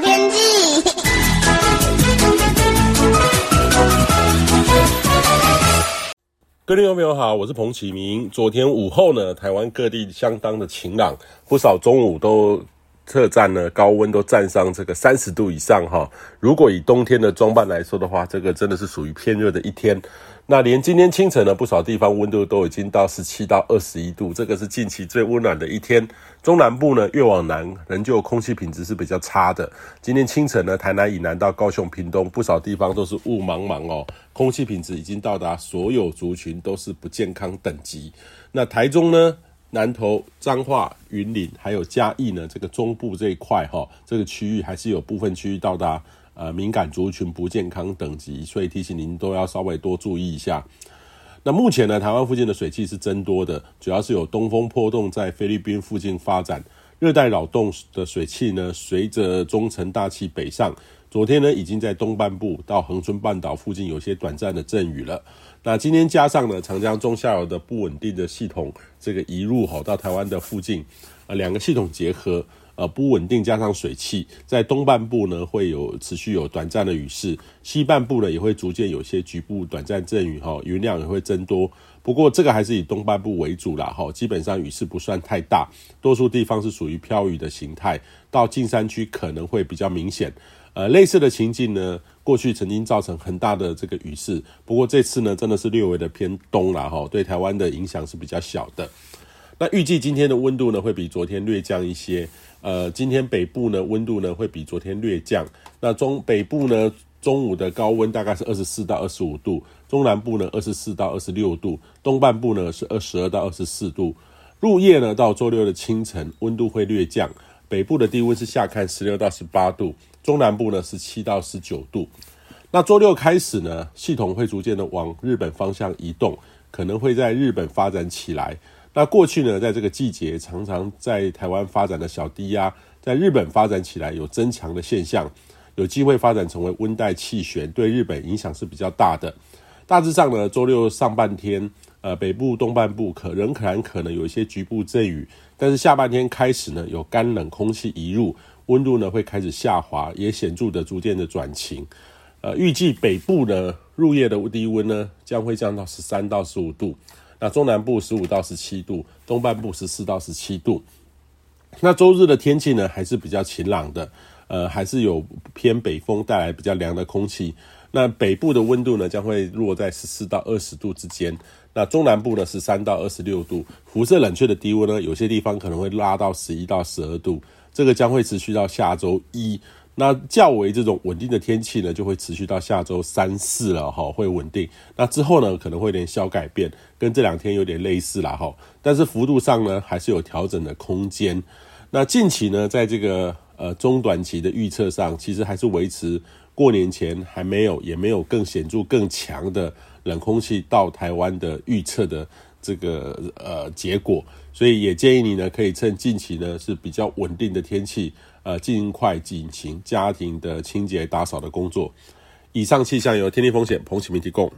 天气。各位观众朋友好，我是彭启明。昨天午后呢，台湾各地相当的晴朗，不少中午都特站呢，高温都站上这个三十度以上哈。如果以冬天的装扮来说的话，这个真的是属于偏热的一天。那连今天清晨呢，不少地方温度都已经到十七到二十一度，这个是近期最温暖的一天。中南部呢，越往南，仍旧空气品质是比较差的。今天清晨呢，台南以南到高雄、屏东，不少地方都是雾茫茫哦，空气品质已经到达所有族群都是不健康等级。那台中呢，南投、彰化、云林还有嘉义呢，这个中部这一块哈，这个区域还是有部分区域到达。呃，敏感族群不健康等级，所以提醒您都要稍微多注意一下。那目前呢，台湾附近的水汽是增多的，主要是有东风破洞在菲律宾附近发展，热带扰动的水汽呢，随着中层大气北上，昨天呢已经在东半部到恒春半岛附近有些短暂的阵雨了。那今天加上呢，长江中下游的不稳定的系统这个移入吼到台湾的附近，呃，两个系统结合。呃，不稳定加上水汽，在东半部呢会有持续有短暂的雨势，西半部呢也会逐渐有些局部短暂阵雨哈，云量也会增多。不过这个还是以东半部为主啦哈，基本上雨势不算太大，多数地方是属于飘雨的形态，到近山区可能会比较明显。呃，类似的情境呢，过去曾经造成很大的这个雨势，不过这次呢真的是略微的偏东啦哈，对台湾的影响是比较小的。那预计今天的温度呢会比昨天略降一些。呃，今天北部呢温度呢会比昨天略降。那中北部呢中午的高温大概是二十四到二十五度，中南部呢二十四到二十六度，东半部呢是二十二到二十四度。入夜呢到周六的清晨温度会略降，北部的低温是下看十六到十八度，中南部呢是七到十九度。那周六开始呢，系统会逐渐的往日本方向移动，可能会在日本发展起来。那过去呢，在这个季节，常常在台湾发展的小低压，在日本发展起来有增强的现象，有机会发展成为温带气旋，对日本影响是比较大的。大致上呢，周六上半天，呃，北部、东半部可仍可能可能有一些局部阵雨，但是下半天开始呢，有干冷空气移入，温度呢会开始下滑，也显著的逐渐的转晴。呃，预计北部呢，入夜的低温呢，将会降到十三到十五度。那中南部十五到十七度，东半部十四到十七度。那周日的天气呢，还是比较晴朗的，呃，还是有偏北风带来比较凉的空气。那北部的温度呢，将会落在十四到二十度之间。那中南部呢，十三到二十六度。辐射冷却的低温呢，有些地方可能会拉到十一到十二度。这个将会持续到下周一。那较为这种稳定的天气呢，就会持续到下周三四了哈，会稳定。那之后呢，可能会有点小改变，跟这两天有点类似了哈。但是幅度上呢，还是有调整的空间。那近期呢，在这个呃中短期的预测上，其实还是维持过年前还没有，也没有更显著更强的冷空气到台湾的预测的这个呃结果。所以也建议你呢，可以趁近期呢是比较稳定的天气。呃，尽快进行家庭的清洁打扫的工作。以上气象由天气风险彭启明提供。